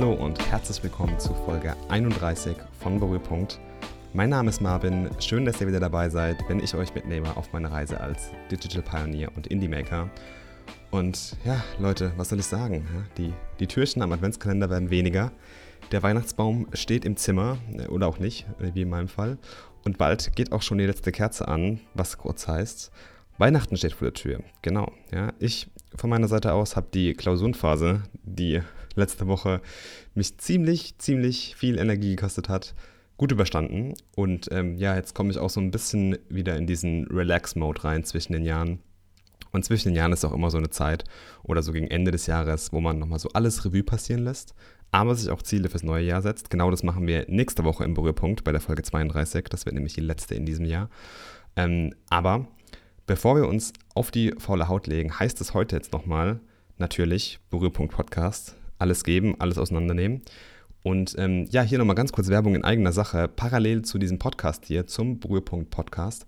Hallo und herzlich willkommen zu Folge 31 von Berührpunkt. Mein Name ist Marvin, schön, dass ihr wieder dabei seid, wenn ich euch mitnehme auf meine Reise als Digital Pioneer und Indie Maker. Und ja, Leute, was soll ich sagen? Die, die Türchen am Adventskalender werden weniger. Der Weihnachtsbaum steht im Zimmer, äh, oder auch nicht, äh, wie in meinem Fall. Und bald geht auch schon die letzte Kerze an, was kurz heißt, Weihnachten steht vor der Tür. Genau. Ja, ich von meiner Seite aus habe die Klausurenphase, die letzte Woche mich ziemlich, ziemlich viel Energie gekostet hat, gut überstanden. Und ähm, ja, jetzt komme ich auch so ein bisschen wieder in diesen Relax-Mode rein zwischen den Jahren. Und zwischen den Jahren ist auch immer so eine Zeit oder so gegen Ende des Jahres, wo man nochmal so alles Revue passieren lässt, aber sich auch Ziele fürs neue Jahr setzt. Genau das machen wir nächste Woche im Berührpunkt bei der Folge 32. Das wird nämlich die letzte in diesem Jahr. Ähm, aber bevor wir uns auf die faule Haut legen, heißt es heute jetzt nochmal natürlich Berührpunkt Podcast alles geben, alles auseinandernehmen. Und ähm, ja, hier nochmal ganz kurz Werbung in eigener Sache. Parallel zu diesem Podcast hier, zum Berührpunkt Podcast,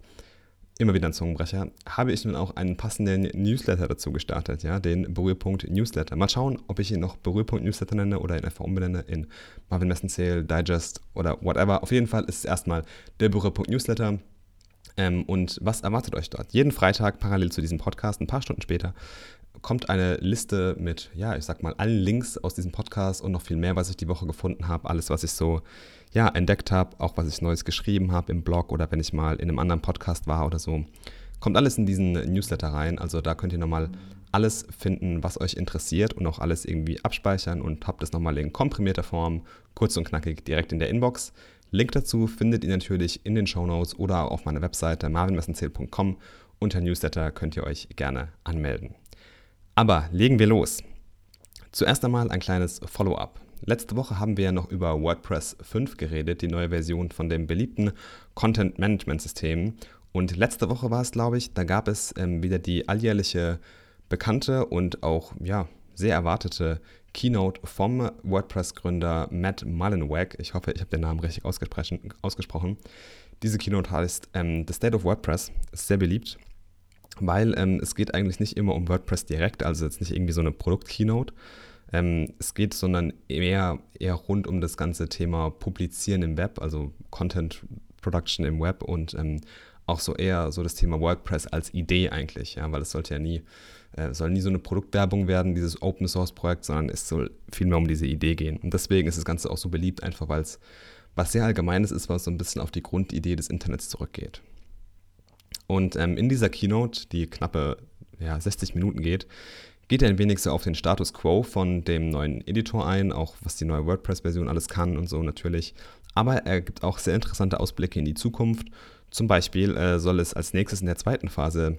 immer wieder ein Zungenbrecher, habe ich nun auch einen passenden Newsletter dazu gestartet, ja, den Berührpunkt Newsletter. Mal schauen, ob ich ihn noch Berührpunkt Newsletter nenne oder ihn einfach umbenenne in Marvin Messenzähl, Digest oder whatever. Auf jeden Fall ist es erstmal der Berührpunkt Newsletter. Ähm, und was erwartet euch dort? Jeden Freitag parallel zu diesem Podcast, ein paar Stunden später, kommt eine Liste mit, ja, ich sag mal, allen Links aus diesem Podcast und noch viel mehr, was ich die Woche gefunden habe. Alles, was ich so, ja, entdeckt habe, auch was ich Neues geschrieben habe im Blog oder wenn ich mal in einem anderen Podcast war oder so. Kommt alles in diesen Newsletter rein. Also da könnt ihr nochmal alles finden, was euch interessiert und auch alles irgendwie abspeichern und habt es nochmal in komprimierter Form, kurz und knackig, direkt in der Inbox. Link dazu findet ihr natürlich in den Show Notes oder auf meiner Webseite marvinmessenzähl.com. Unter Newsletter könnt ihr euch gerne anmelden. Aber legen wir los. Zuerst einmal ein kleines Follow-up. Letzte Woche haben wir ja noch über WordPress 5 geredet, die neue Version von dem beliebten Content Management System. Und letzte Woche war es, glaube ich, da gab es ähm, wieder die alljährliche bekannte und auch ja, sehr erwartete Keynote vom WordPress-Gründer Matt Mullenweg. Ich hoffe, ich habe den Namen richtig ausgesprochen. Diese Keynote heißt ähm, The State of WordPress, ist sehr beliebt weil ähm, es geht eigentlich nicht immer um WordPress direkt, also jetzt nicht irgendwie so eine Produkt-Keynote. Ähm, es geht, sondern eher, eher rund um das ganze Thema Publizieren im Web, also Content Production im Web und ähm, auch so eher so das Thema WordPress als Idee eigentlich, ja, weil es sollte ja nie, äh, soll nie so eine Produktwerbung werden, dieses Open Source Projekt, sondern es soll vielmehr um diese Idee gehen. Und deswegen ist das Ganze auch so beliebt, einfach weil es was sehr Allgemeines ist, was so ein bisschen auf die Grundidee des Internets zurückgeht. Und ähm, in dieser Keynote, die knappe ja, 60 Minuten geht, geht er ein wenig so auf den Status quo von dem neuen Editor ein, auch was die neue WordPress-Version alles kann und so natürlich. Aber er gibt auch sehr interessante Ausblicke in die Zukunft. Zum Beispiel äh, soll es als nächstes in der zweiten Phase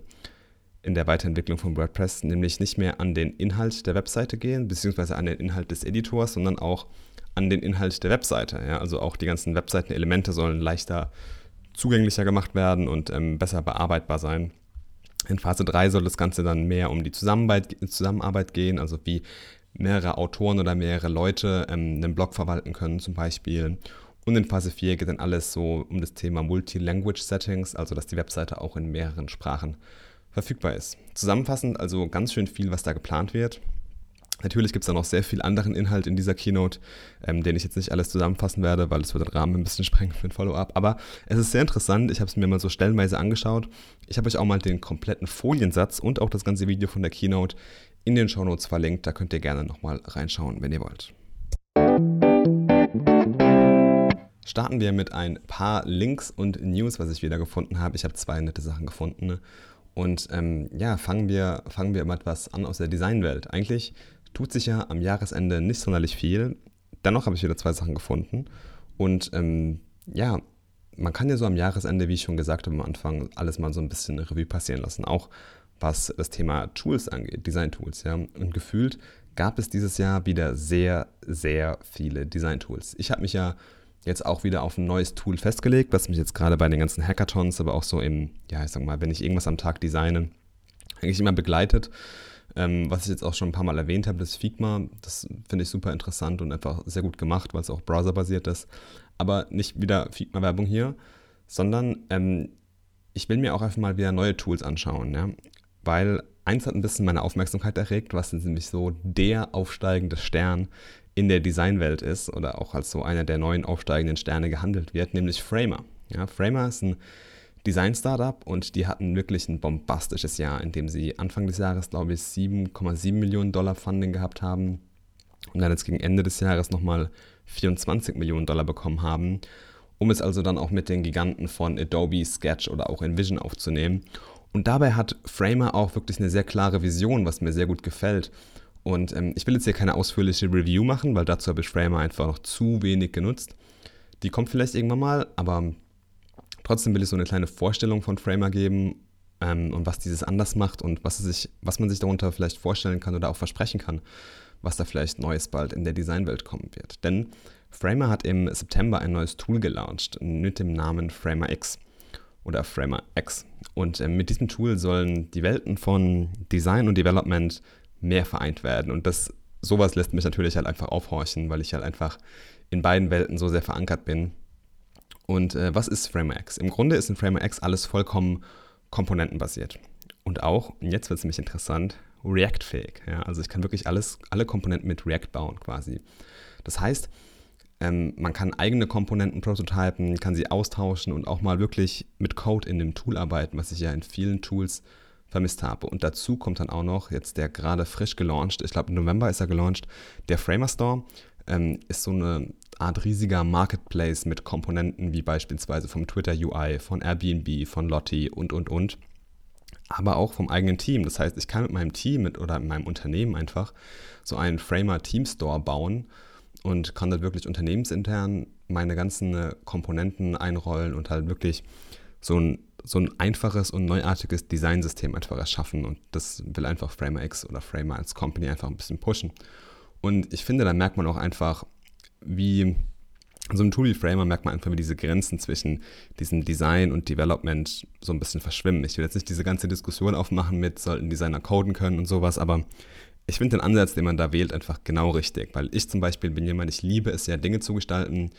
in der Weiterentwicklung von WordPress nämlich nicht mehr an den Inhalt der Webseite gehen, beziehungsweise an den Inhalt des Editors, sondern auch an den Inhalt der Webseite. Ja? Also auch die ganzen Webseitenelemente sollen leichter zugänglicher gemacht werden und ähm, besser bearbeitbar sein. In Phase 3 soll das Ganze dann mehr um die Zusammenarbeit, gehen, also wie mehrere Autoren oder mehrere Leute ähm, einen Blog verwalten können zum Beispiel. Und in Phase 4 geht dann alles so um das Thema Multi-Language Settings, also dass die Webseite auch in mehreren Sprachen verfügbar ist. Zusammenfassend also ganz schön viel, was da geplant wird. Natürlich gibt es da noch sehr viel anderen Inhalt in dieser Keynote, ähm, den ich jetzt nicht alles zusammenfassen werde, weil es wird den Rahmen ein bisschen sprengen für ein Follow-up. Aber es ist sehr interessant. Ich habe es mir mal so stellenweise angeschaut. Ich habe euch auch mal den kompletten Foliensatz und auch das ganze Video von der Keynote in den Show Notes verlinkt. Da könnt ihr gerne nochmal reinschauen, wenn ihr wollt. Starten wir mit ein paar Links und News, was ich wieder gefunden habe. Ich habe zwei nette Sachen gefunden. Und ähm, ja, fangen wir, fangen wir mit etwas an aus der Designwelt. Eigentlich tut sich ja am Jahresende nicht sonderlich viel. Dennoch habe ich wieder zwei Sachen gefunden. Und ähm, ja, man kann ja so am Jahresende, wie ich schon gesagt habe am Anfang, alles mal so ein bisschen Revue passieren lassen. Auch was das Thema Tools angeht, Design-Tools. Ja. Und gefühlt gab es dieses Jahr wieder sehr, sehr viele Design-Tools. Ich habe mich ja jetzt auch wieder auf ein neues Tool festgelegt, was mich jetzt gerade bei den ganzen Hackathons, aber auch so im, ja, ich sag mal, wenn ich irgendwas am Tag designe, eigentlich immer begleitet. Ähm, was ich jetzt auch schon ein paar Mal erwähnt habe, das Figma, das finde ich super interessant und einfach sehr gut gemacht, weil es auch browserbasiert ist. Aber nicht wieder Figma-Werbung hier, sondern ähm, ich will mir auch einfach mal wieder neue Tools anschauen, ja? weil eins hat ein bisschen meine Aufmerksamkeit erregt, was ist nämlich so der aufsteigende Stern in der Designwelt ist oder auch als so einer der neuen aufsteigenden Sterne gehandelt wird, nämlich Framer. Ja, Framer ist ein Design-Startup und die hatten wirklich ein bombastisches Jahr, in dem sie Anfang des Jahres, glaube ich, 7,7 Millionen Dollar Funding gehabt haben und dann jetzt gegen Ende des Jahres nochmal 24 Millionen Dollar bekommen haben, um es also dann auch mit den Giganten von Adobe, Sketch oder auch InVision aufzunehmen. Und dabei hat Framer auch wirklich eine sehr klare Vision, was mir sehr gut gefällt. Und ähm, ich will jetzt hier keine ausführliche Review machen, weil dazu habe ich Framer einfach noch zu wenig genutzt. Die kommt vielleicht irgendwann mal, aber trotzdem will ich so eine kleine Vorstellung von Framer geben ähm, und was dieses anders macht und was, sich, was man sich darunter vielleicht vorstellen kann oder auch versprechen kann, was da vielleicht Neues bald in der Designwelt kommen wird. Denn Framer hat im September ein neues Tool gelauncht mit dem Namen Framer X oder Framer X. Und äh, mit diesem Tool sollen die Welten von Design und Development mehr vereint werden. Und das, sowas lässt mich natürlich halt einfach aufhorchen, weil ich halt einfach in beiden Welten so sehr verankert bin. Und äh, was ist Framer X? Im Grunde ist in Framer X alles vollkommen komponentenbasiert. Und auch, jetzt wird es nämlich interessant, React-fähig. Ja? Also ich kann wirklich alles, alle Komponenten mit React bauen quasi. Das heißt, ähm, man kann eigene Komponenten prototypen, kann sie austauschen und auch mal wirklich mit Code in dem Tool arbeiten, was ich ja in vielen Tools vermisst habe. Und dazu kommt dann auch noch jetzt der gerade frisch gelauncht, ich glaube im November ist er gelauncht, der Framer Store. Ähm, ist so eine Art riesiger Marketplace mit Komponenten wie beispielsweise vom Twitter UI, von Airbnb, von Lotti und und und. Aber auch vom eigenen Team. Das heißt, ich kann mit meinem Team mit, oder mit meinem Unternehmen einfach so einen Framer Team Store bauen und kann dort wirklich unternehmensintern meine ganzen äh, Komponenten einrollen und halt wirklich so ein, so ein einfaches und neuartiges Designsystem einfach erschaffen. Und das will einfach Framer X oder Framer als Company einfach ein bisschen pushen. Und ich finde, da merkt man auch einfach, wie so einem Tool wie Framer merkt man einfach, wie diese Grenzen zwischen diesem Design und Development so ein bisschen verschwimmen. Ich will jetzt nicht diese ganze Diskussion aufmachen mit, sollten Designer coden können und sowas, aber ich finde den Ansatz, den man da wählt, einfach genau richtig, weil ich zum Beispiel bin jemand, ich liebe es ja, Dinge zu gestalten.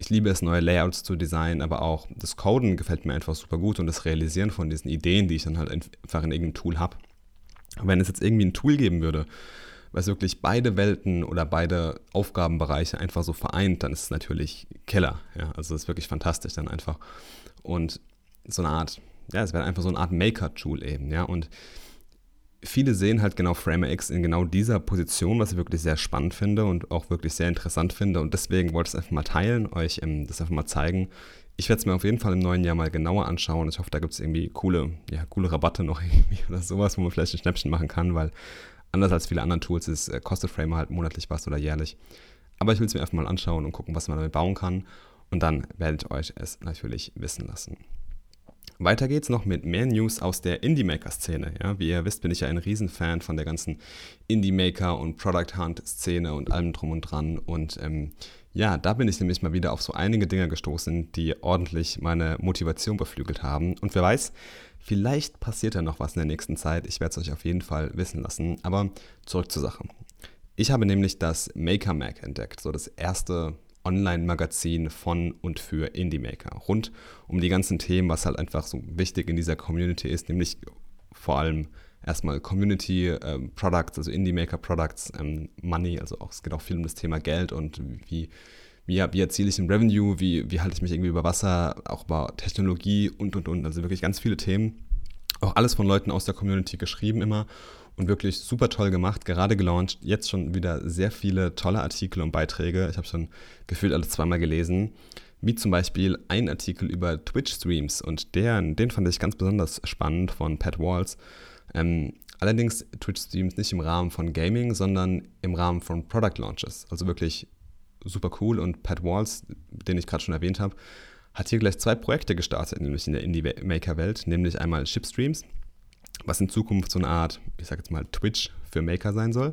Ich liebe es, neue Layouts zu designen, aber auch das Coden gefällt mir einfach super gut und das Realisieren von diesen Ideen, die ich dann halt einfach in irgendeinem Tool habe. Wenn es jetzt irgendwie ein Tool geben würde, was wirklich beide Welten oder beide Aufgabenbereiche einfach so vereint, dann ist es natürlich Killer. Ja? Also es ist wirklich fantastisch dann einfach. Und so eine Art, ja, es wäre einfach so eine Art Maker-Tool eben, ja. Und viele sehen halt genau FramerX in genau dieser Position, was ich wirklich sehr spannend finde und auch wirklich sehr interessant finde. Und deswegen wollte ich es einfach mal teilen, euch ähm, das einfach mal zeigen. Ich werde es mir auf jeden Fall im neuen Jahr mal genauer anschauen. Ich hoffe, da gibt es irgendwie coole, ja, coole Rabatte noch irgendwie oder sowas, wo man vielleicht ein Schnäppchen machen kann, weil anders als viele andere Tools ist, äh, kostet Framer halt monatlich was oder jährlich. Aber ich will es mir einfach mal anschauen und gucken, was man damit bauen kann. Und dann werde ich euch es natürlich wissen lassen. Weiter geht's noch mit mehr News aus der Indie-Maker-Szene. Ja, wie ihr wisst, bin ich ja ein Riesenfan von der ganzen Indie-Maker- und Product-Hunt-Szene und allem drum und dran. Und ähm, ja, da bin ich nämlich mal wieder auf so einige Dinge gestoßen, die ordentlich meine Motivation beflügelt haben. Und wer weiß, vielleicht passiert ja noch was in der nächsten Zeit. Ich werde es euch auf jeden Fall wissen lassen. Aber zurück zur Sache. Ich habe nämlich das Maker Mac entdeckt, so das erste Online-Magazin von und für Indie-Maker. Rund um die ganzen Themen, was halt einfach so wichtig in dieser Community ist, nämlich vor allem erstmal Community äh, Products, also Indie-Maker Products, ähm, Money, also auch, es geht auch viel um das Thema Geld und wie, wie, wie erziele ich ein Revenue, wie, wie halte ich mich irgendwie über Wasser, auch über Technologie und und und. Also wirklich ganz viele Themen. Auch alles von Leuten aus der Community geschrieben immer und wirklich super toll gemacht, gerade gelauncht. Jetzt schon wieder sehr viele tolle Artikel und Beiträge. Ich habe schon gefühlt alle zweimal gelesen. Wie zum Beispiel ein Artikel über Twitch-Streams und der, den fand ich ganz besonders spannend von Pat Walls. Ähm, allerdings Twitch-Streams nicht im Rahmen von Gaming, sondern im Rahmen von Product Launches. Also wirklich super cool und Pat Walls, den ich gerade schon erwähnt habe, hat hier gleich zwei Projekte gestartet, nämlich in der Indie-Maker-Welt, nämlich einmal Chipstreams was in Zukunft so eine Art, ich sag jetzt mal, Twitch für Maker sein soll.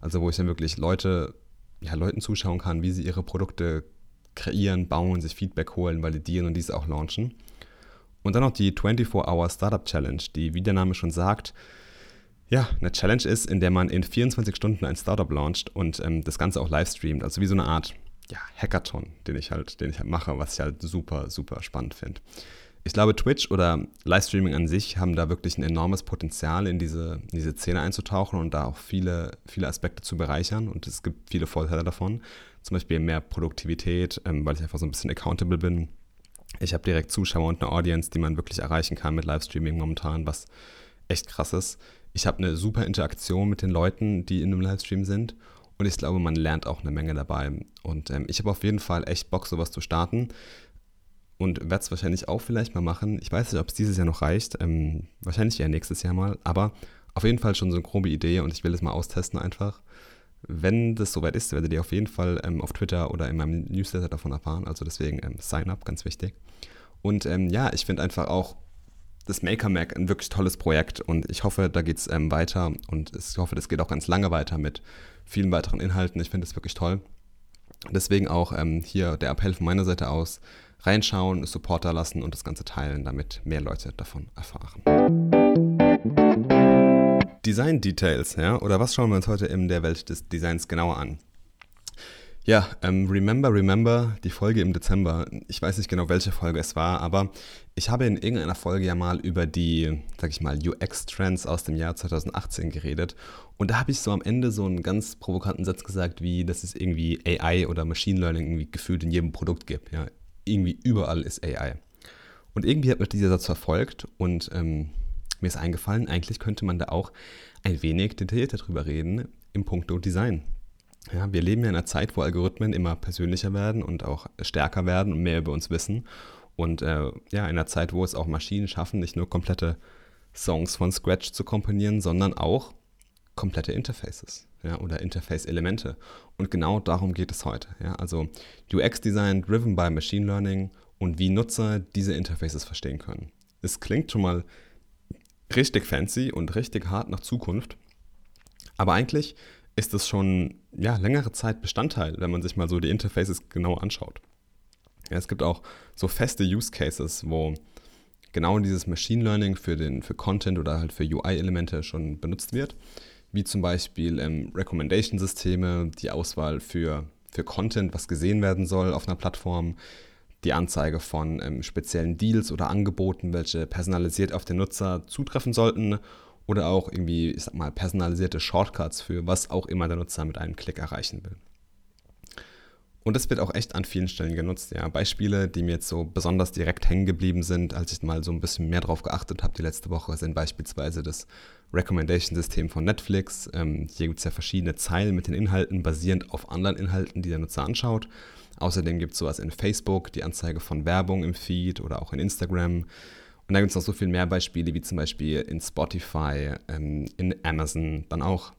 Also wo ich dann wirklich Leute, ja, Leuten zuschauen kann, wie sie ihre Produkte kreieren, bauen, sich Feedback holen, validieren und diese auch launchen. Und dann noch die 24-Hour Startup Challenge, die, wie der Name schon sagt, ja, eine Challenge ist, in der man in 24 Stunden ein Startup launcht und ähm, das Ganze auch live streamt. Also wie so eine Art ja, Hackathon, den ich halt, den ich halt mache, was ich halt super, super spannend finde. Ich glaube, Twitch oder Livestreaming an sich haben da wirklich ein enormes Potenzial, in diese, in diese Szene einzutauchen und da auch viele, viele Aspekte zu bereichern. Und es gibt viele Vorteile davon. Zum Beispiel mehr Produktivität, ähm, weil ich einfach so ein bisschen accountable bin. Ich habe direkt Zuschauer und eine Audience, die man wirklich erreichen kann mit Livestreaming momentan, was echt krass ist. Ich habe eine super Interaktion mit den Leuten, die in einem Livestream sind. Und ich glaube, man lernt auch eine Menge dabei. Und ähm, ich habe auf jeden Fall echt Bock, sowas zu starten und werde es wahrscheinlich auch vielleicht mal machen. Ich weiß nicht, ob es dieses Jahr noch reicht. Ähm, wahrscheinlich eher nächstes Jahr mal. Aber auf jeden Fall schon so eine grobe Idee und ich will es mal austesten einfach. Wenn das soweit ist, werdet ihr auf jeden Fall ähm, auf Twitter oder in meinem Newsletter davon erfahren. Also deswegen ähm, Sign up, ganz wichtig. Und ähm, ja, ich finde einfach auch das Maker Mac ein wirklich tolles Projekt und ich hoffe, da geht es ähm, weiter und ich hoffe, das geht auch ganz lange weiter mit vielen weiteren Inhalten. Ich finde es wirklich toll. Deswegen auch ähm, hier der Appell von meiner Seite aus reinschauen, Supporter lassen und das Ganze teilen, damit mehr Leute davon erfahren. Design Details, ja, oder was schauen wir uns heute in der Welt des Designs genauer an? Ja, ähm, Remember, Remember, die Folge im Dezember. Ich weiß nicht genau, welche Folge es war, aber ich habe in irgendeiner Folge ja mal über die, sag ich mal, UX-Trends aus dem Jahr 2018 geredet. Und da habe ich so am Ende so einen ganz provokanten Satz gesagt, wie, dass es irgendwie AI oder Machine Learning irgendwie gefühlt in jedem Produkt gibt. Ja, irgendwie überall ist AI. Und irgendwie hat mich dieser Satz verfolgt und ähm, mir ist eingefallen, eigentlich könnte man da auch ein wenig detaillierter drüber reden im Punkto Design. Ja, wir leben ja in einer Zeit, wo Algorithmen immer persönlicher werden und auch stärker werden und mehr über uns wissen. Und äh, ja, in einer Zeit, wo es auch Maschinen schaffen, nicht nur komplette Songs von Scratch zu komponieren, sondern auch komplette Interfaces ja, oder Interface-Elemente. Und genau darum geht es heute. Ja. Also UX-Design driven by Machine Learning und wie Nutzer diese Interfaces verstehen können. Es klingt schon mal richtig fancy und richtig hart nach Zukunft, aber eigentlich ist es schon ja, längere Zeit Bestandteil, wenn man sich mal so die Interfaces genau anschaut. Ja, es gibt auch so feste Use Cases, wo genau dieses Machine Learning für, den, für Content oder halt für UI-Elemente schon benutzt wird wie zum Beispiel ähm, Recommendation-Systeme, die Auswahl für, für Content, was gesehen werden soll auf einer Plattform, die Anzeige von ähm, speziellen Deals oder Angeboten, welche personalisiert auf den Nutzer zutreffen sollten oder auch irgendwie, ich sag mal, personalisierte Shortcuts für was auch immer der Nutzer mit einem Klick erreichen will. Und das wird auch echt an vielen Stellen genutzt. Ja. Beispiele, die mir jetzt so besonders direkt hängen geblieben sind, als ich mal so ein bisschen mehr drauf geachtet habe die letzte Woche, sind beispielsweise das Recommendation-System von Netflix. Ähm, hier gibt es ja verschiedene Zeilen mit den Inhalten, basierend auf anderen Inhalten, die der Nutzer anschaut. Außerdem gibt es sowas in Facebook, die Anzeige von Werbung im Feed oder auch in Instagram. Und da gibt es noch so viel mehr Beispiele, wie zum Beispiel in Spotify, ähm, in Amazon, dann auch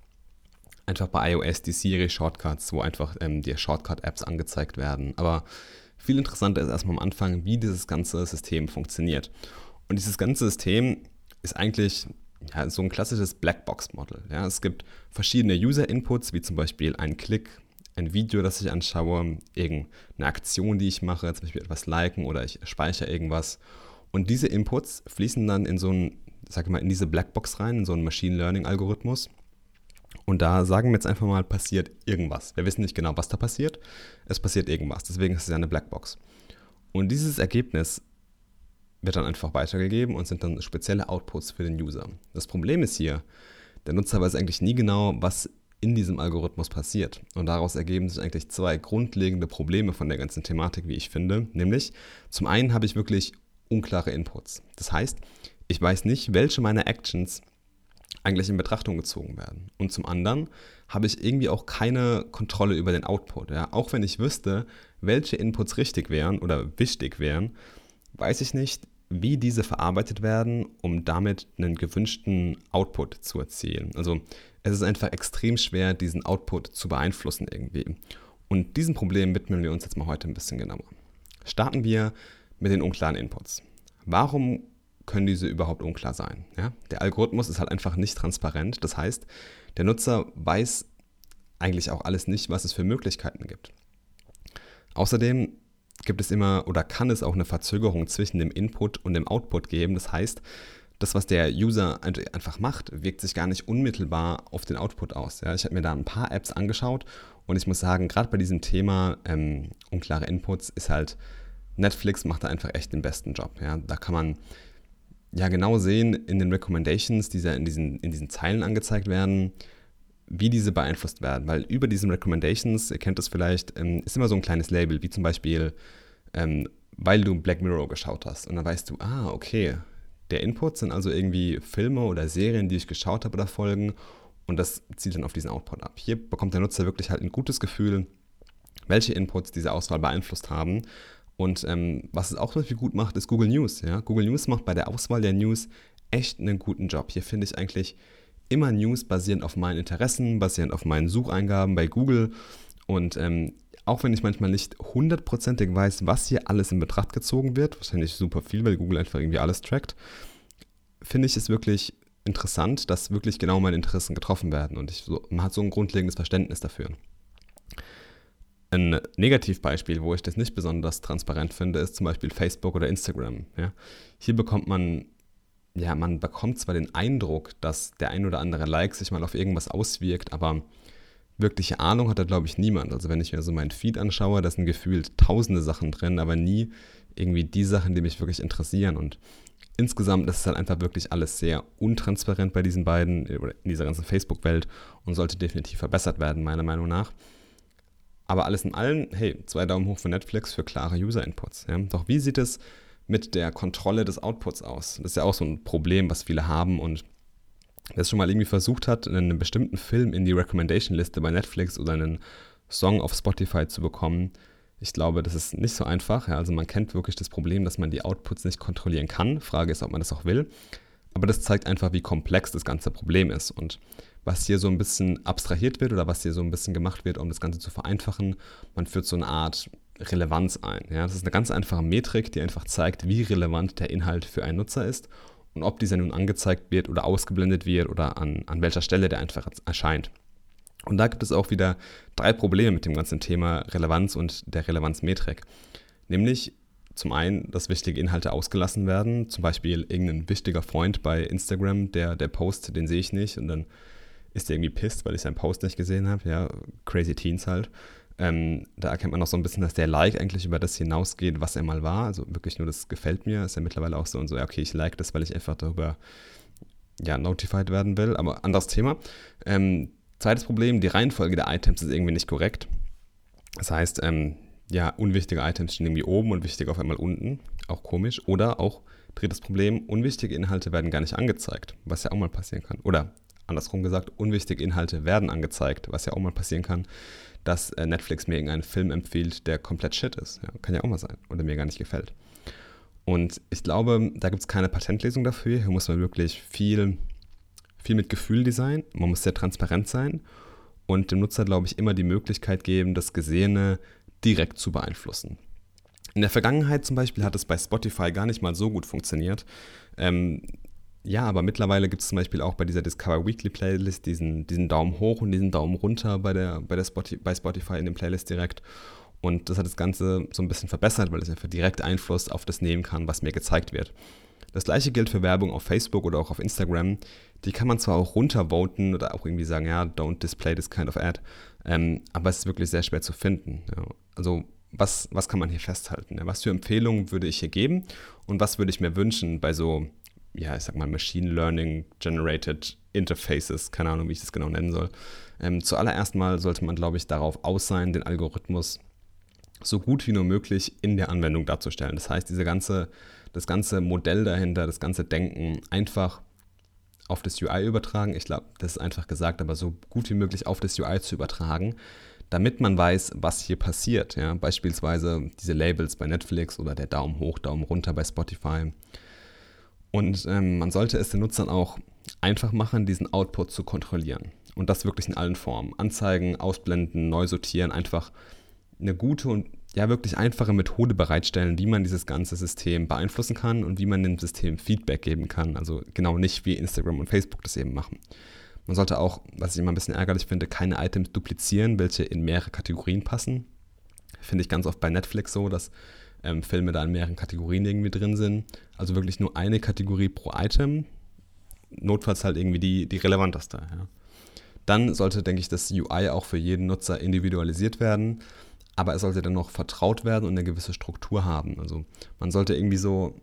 einfach bei iOS die Siri-Shortcuts, wo einfach ähm, die Shortcut-Apps angezeigt werden. Aber viel interessanter ist erstmal am Anfang, wie dieses ganze System funktioniert. Und dieses ganze System ist eigentlich ja, so ein klassisches Blackbox-Model. Ja. Es gibt verschiedene User-Inputs, wie zum Beispiel ein Klick, ein Video, das ich anschaue, irgendeine Aktion, die ich mache, zum Beispiel etwas liken oder ich speichere irgendwas. Und diese Inputs fließen dann in so ein, sag mal, in diese Blackbox rein, in so einen Machine Learning-Algorithmus. Und da sagen wir jetzt einfach mal, passiert irgendwas. Wir wissen nicht genau, was da passiert. Es passiert irgendwas. Deswegen ist es ja eine Blackbox. Und dieses Ergebnis wird dann einfach weitergegeben und sind dann spezielle Outputs für den User. Das Problem ist hier, der Nutzer weiß eigentlich nie genau, was in diesem Algorithmus passiert. Und daraus ergeben sich eigentlich zwei grundlegende Probleme von der ganzen Thematik, wie ich finde. Nämlich, zum einen habe ich wirklich unklare Inputs. Das heißt, ich weiß nicht, welche meiner Actions eigentlich in Betrachtung gezogen werden. Und zum anderen habe ich irgendwie auch keine Kontrolle über den Output. Ja? Auch wenn ich wüsste, welche Inputs richtig wären oder wichtig wären, weiß ich nicht, wie diese verarbeitet werden, um damit einen gewünschten Output zu erzielen. Also es ist einfach extrem schwer, diesen Output zu beeinflussen irgendwie. Und diesem Problem widmen wir uns jetzt mal heute ein bisschen genauer. Starten wir mit den unklaren Inputs. Warum können diese überhaupt unklar sein? Ja? Der Algorithmus ist halt einfach nicht transparent. Das heißt, der Nutzer weiß eigentlich auch alles nicht, was es für Möglichkeiten gibt. Außerdem gibt es immer oder kann es auch eine Verzögerung zwischen dem Input und dem Output geben. Das heißt, das, was der User einfach macht, wirkt sich gar nicht unmittelbar auf den Output aus. Ja, ich habe mir da ein paar Apps angeschaut und ich muss sagen, gerade bei diesem Thema ähm, unklare Inputs ist halt Netflix macht da einfach echt den besten Job. Ja? Da kann man ja genau sehen in den Recommendations, die in diesen, in diesen Zeilen angezeigt werden, wie diese beeinflusst werden. Weil über diesen Recommendations, ihr kennt das vielleicht, ähm, ist immer so ein kleines Label, wie zum Beispiel, ähm, weil du Black Mirror geschaut hast. Und dann weißt du, ah, okay, der Input sind also irgendwie Filme oder Serien, die ich geschaut habe oder Folgen. Und das zielt dann auf diesen Output ab. Hier bekommt der Nutzer wirklich halt ein gutes Gefühl, welche Inputs diese Auswahl beeinflusst haben. Und ähm, was es auch zum Beispiel gut macht, ist Google News. Ja? Google News macht bei der Auswahl der News echt einen guten Job. Hier finde ich eigentlich immer News basierend auf meinen Interessen, basierend auf meinen Sucheingaben bei Google. Und ähm, auch wenn ich manchmal nicht hundertprozentig weiß, was hier alles in Betracht gezogen wird, wahrscheinlich super viel, weil Google einfach irgendwie alles trackt, finde ich es wirklich interessant, dass wirklich genau meine Interessen getroffen werden. Und ich so, man hat so ein grundlegendes Verständnis dafür. Ein Negativbeispiel, wo ich das nicht besonders transparent finde, ist zum Beispiel Facebook oder Instagram. Ja. Hier bekommt man, ja, man bekommt zwar den Eindruck, dass der ein oder andere Like sich mal auf irgendwas auswirkt, aber wirkliche Ahnung hat da, glaube ich, niemand. Also wenn ich mir so meinen Feed anschaue, da sind gefühlt tausende Sachen drin, aber nie irgendwie die Sachen, die mich wirklich interessieren. Und insgesamt ist es halt einfach wirklich alles sehr untransparent bei diesen beiden, in dieser ganzen Facebook-Welt und sollte definitiv verbessert werden, meiner Meinung nach. Aber alles in allem, hey, zwei Daumen hoch für Netflix für klare User-Inputs. Ja? Doch wie sieht es mit der Kontrolle des Outputs aus? Das ist ja auch so ein Problem, was viele haben und wer es schon mal irgendwie versucht hat, einen bestimmten Film in die Recommendation-Liste bei Netflix oder einen Song auf Spotify zu bekommen, ich glaube, das ist nicht so einfach. Ja? Also man kennt wirklich das Problem, dass man die Outputs nicht kontrollieren kann. Frage ist, ob man das auch will. Aber das zeigt einfach, wie komplex das ganze Problem ist. Und was hier so ein bisschen abstrahiert wird oder was hier so ein bisschen gemacht wird, um das Ganze zu vereinfachen. Man führt so eine Art Relevanz ein. Ja? Das ist eine ganz einfache Metrik, die einfach zeigt, wie relevant der Inhalt für einen Nutzer ist und ob dieser nun angezeigt wird oder ausgeblendet wird oder an, an welcher Stelle der einfach erscheint. Und da gibt es auch wieder drei Probleme mit dem ganzen Thema Relevanz und der Relevanzmetrik. Nämlich zum einen, dass wichtige Inhalte ausgelassen werden, zum Beispiel irgendein wichtiger Freund bei Instagram, der, der Post, den sehe ich nicht und dann ist der irgendwie pisst, weil ich seinen Post nicht gesehen habe. Ja, crazy Teens halt. Ähm, da erkennt man auch so ein bisschen, dass der Like eigentlich über das hinausgeht, was er mal war. Also wirklich nur, das gefällt mir. Ist ja mittlerweile auch so und so, ja, okay, ich like das, weil ich einfach darüber ja, notified werden will. Aber anderes Thema. Ähm, zweites Problem, die Reihenfolge der Items ist irgendwie nicht korrekt. Das heißt, ähm, ja, unwichtige Items stehen irgendwie oben und wichtige auf einmal unten. Auch komisch. Oder auch, drittes Problem, unwichtige Inhalte werden gar nicht angezeigt, was ja auch mal passieren kann. Oder andersrum gesagt, unwichtige Inhalte werden angezeigt, was ja auch mal passieren kann, dass äh, Netflix mir irgendeinen Film empfiehlt, der komplett shit ist. Ja, kann ja auch mal sein oder mir gar nicht gefällt. Und ich glaube, da gibt es keine Patentlesung dafür. Hier muss man wirklich viel, viel mit Gefühl designen. Man muss sehr transparent sein und dem Nutzer, glaube ich, immer die Möglichkeit geben, das Gesehene direkt zu beeinflussen. In der Vergangenheit zum Beispiel hat es bei Spotify gar nicht mal so gut funktioniert. Ähm, ja, aber mittlerweile gibt es zum Beispiel auch bei dieser Discover Weekly Playlist diesen, diesen Daumen hoch und diesen Daumen runter bei, der, bei, der Spotify, bei Spotify in den Playlist direkt. Und das hat das Ganze so ein bisschen verbessert, weil es einfach direkt Einfluss auf das nehmen kann, was mir gezeigt wird. Das gleiche gilt für Werbung auf Facebook oder auch auf Instagram. Die kann man zwar auch runtervoten oder auch irgendwie sagen, ja, don't display this kind of ad, ähm, aber es ist wirklich sehr schwer zu finden. Ja. Also was, was kann man hier festhalten? Ja? Was für Empfehlungen würde ich hier geben und was würde ich mir wünschen bei so ja, ich sag mal, Machine Learning Generated Interfaces, keine Ahnung, wie ich das genau nennen soll. Ähm, zuallererst mal sollte man, glaube ich, darauf aus sein, den Algorithmus so gut wie nur möglich in der Anwendung darzustellen. Das heißt, diese ganze, das ganze Modell dahinter, das ganze Denken einfach auf das UI übertragen. Ich glaube, das ist einfach gesagt, aber so gut wie möglich auf das UI zu übertragen, damit man weiß, was hier passiert. Ja? Beispielsweise diese Labels bei Netflix oder der Daumen hoch, Daumen runter bei Spotify und ähm, man sollte es den Nutzern auch einfach machen, diesen Output zu kontrollieren. Und das wirklich in allen Formen. Anzeigen, ausblenden, neu sortieren, einfach eine gute und ja wirklich einfache Methode bereitstellen, wie man dieses ganze System beeinflussen kann und wie man dem System Feedback geben kann. Also genau nicht wie Instagram und Facebook das eben machen. Man sollte auch, was ich immer ein bisschen ärgerlich finde, keine Items duplizieren, welche in mehrere Kategorien passen. Finde ich ganz oft bei Netflix so, dass ähm, Filme da in mehreren Kategorien irgendwie drin sind. Also wirklich nur eine Kategorie pro Item. Notfalls halt irgendwie die, die relevanteste. Ja. Dann sollte, denke ich, das UI auch für jeden Nutzer individualisiert werden. aber es sollte dann noch vertraut werden und eine gewisse Struktur haben. Also man sollte irgendwie so,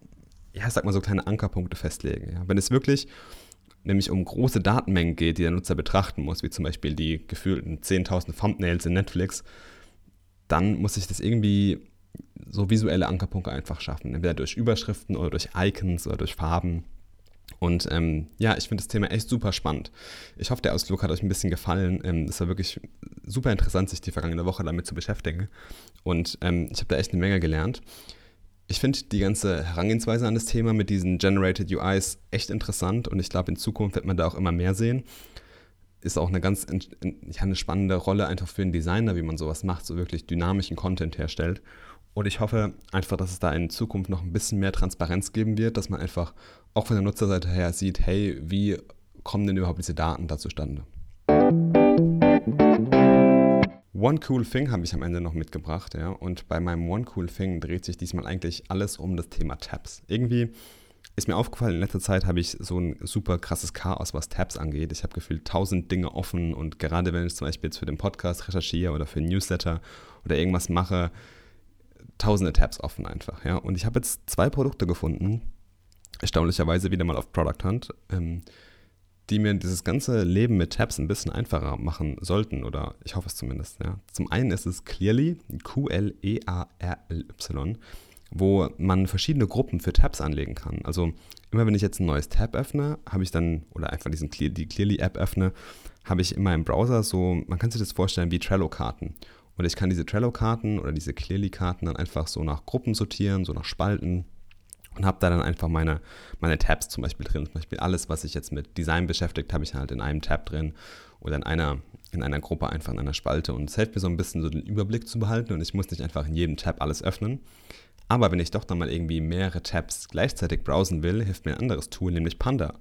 ja, sag mal so kleine Ankerpunkte festlegen. Ja. Wenn es wirklich nämlich um große Datenmengen geht, die der Nutzer betrachten muss, wie zum Beispiel die gefühlten 10.000 Thumbnails in Netflix, dann muss ich das irgendwie so visuelle Ankerpunkte einfach schaffen. Entweder durch Überschriften oder durch Icons oder durch Farben. Und ähm, ja, ich finde das Thema echt super spannend. Ich hoffe, der Ausflug hat euch ein bisschen gefallen. Ähm, es war wirklich super interessant, sich die vergangene Woche damit zu beschäftigen. Und ähm, ich habe da echt eine Menge gelernt. Ich finde die ganze Herangehensweise an das Thema mit diesen Generated UIs echt interessant und ich glaube, in Zukunft wird man da auch immer mehr sehen. Ist auch eine ganz ja, eine spannende Rolle einfach für einen Designer, wie man sowas macht, so wirklich dynamischen Content herstellt. Und ich hoffe einfach, dass es da in Zukunft noch ein bisschen mehr Transparenz geben wird, dass man einfach auch von der Nutzerseite her sieht, hey, wie kommen denn überhaupt diese Daten da zustande? One Cool Thing habe ich am Ende noch mitgebracht, ja. Und bei meinem One Cool Thing dreht sich diesmal eigentlich alles um das Thema Tabs. Irgendwie ist mir aufgefallen, in letzter Zeit habe ich so ein super krasses Chaos, was Tabs angeht. Ich habe gefühlt tausend Dinge offen und gerade wenn ich zum Beispiel jetzt für den Podcast recherchiere oder für Newsletter oder irgendwas mache, tausende Tabs offen einfach. Ja? Und ich habe jetzt zwei Produkte gefunden, erstaunlicherweise wieder mal auf Product Hunt, ähm, die mir dieses ganze Leben mit Tabs ein bisschen einfacher machen sollten oder ich hoffe es zumindest. Ja. Zum einen ist es Clearly, Q-L-E-A-R-L-Y, wo man verschiedene Gruppen für Tabs anlegen kann. Also immer wenn ich jetzt ein neues Tab öffne, habe ich dann, oder einfach diesen Clear, die Clearly-App öffne, habe ich in meinem Browser so, man kann sich das vorstellen wie Trello-Karten. Und ich kann diese Trello-Karten oder diese Clearly-Karten dann einfach so nach Gruppen sortieren, so nach Spalten und habe da dann einfach meine, meine Tabs zum Beispiel drin. Zum Beispiel alles, was sich jetzt mit Design beschäftigt, habe ich halt in einem Tab drin oder in einer, in einer Gruppe einfach in einer Spalte. Und es hilft mir so ein bisschen so den Überblick zu behalten und ich muss nicht einfach in jedem Tab alles öffnen. Aber wenn ich doch dann mal irgendwie mehrere Tabs gleichzeitig browsen will, hilft mir ein anderes Tool, nämlich Panda.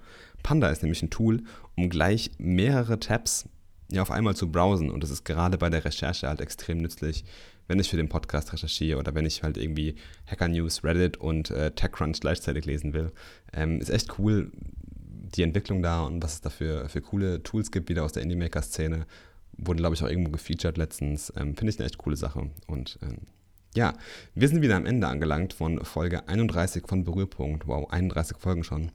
Panda ist nämlich ein Tool, um gleich mehrere Tabs ja, auf einmal zu browsen. Und das ist gerade bei der Recherche halt extrem nützlich, wenn ich für den Podcast recherchiere oder wenn ich halt irgendwie Hacker News, Reddit und äh, TechCrunch gleichzeitig lesen will. Ähm, ist echt cool, die Entwicklung da und was es da für, für coole Tools gibt, wieder aus der Indie-Maker-Szene. Wurde, glaube ich, auch irgendwo gefeatured letztens. Ähm, Finde ich eine echt coole Sache. Und ähm, ja, wir sind wieder am Ende angelangt von Folge 31 von Berührpunkt. Wow, 31 Folgen schon.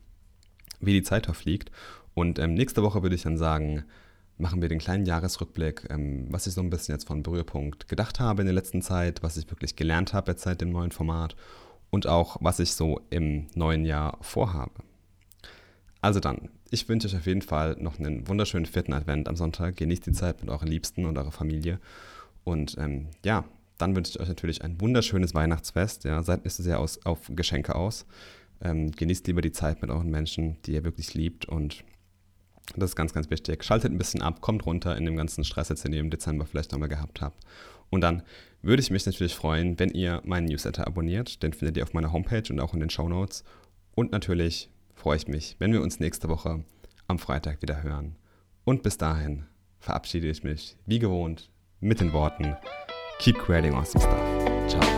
Wie die Zeit verfliegt. Und ähm, nächste Woche würde ich dann sagen, machen wir den kleinen Jahresrückblick, ähm, was ich so ein bisschen jetzt von Berührpunkt gedacht habe in der letzten Zeit, was ich wirklich gelernt habe jetzt seit dem neuen Format und auch was ich so im neuen Jahr vorhabe. Also dann, ich wünsche euch auf jeden Fall noch einen wunderschönen vierten Advent am Sonntag. Genießt die Zeit mit euren Liebsten und eurer Familie. Und ähm, ja, dann wünsche ich euch natürlich ein wunderschönes Weihnachtsfest. Ja, seid nicht so sehr aus, auf Geschenke aus. Ähm, genießt lieber die Zeit mit euren Menschen, die ihr wirklich liebt und das ist ganz, ganz wichtig. Schaltet ein bisschen ab, kommt runter in dem ganzen Stress, den ihr im Dezember vielleicht nochmal gehabt habt. Und dann würde ich mich natürlich freuen, wenn ihr meinen Newsletter abonniert. Den findet ihr auf meiner Homepage und auch in den Show Notes. Und natürlich freue ich mich, wenn wir uns nächste Woche am Freitag wieder hören. Und bis dahin verabschiede ich mich, wie gewohnt, mit den Worten: Keep creating awesome stuff. Ciao.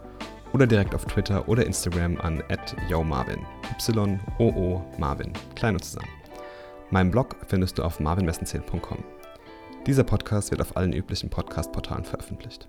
oder direkt auf Twitter oder Instagram an @yomarvin. Y-O-O Marvin. Klein und zusammen. Meinen Blog findest du auf marvinmessenzähl.com. Dieser Podcast wird auf allen üblichen Podcast-Portalen veröffentlicht.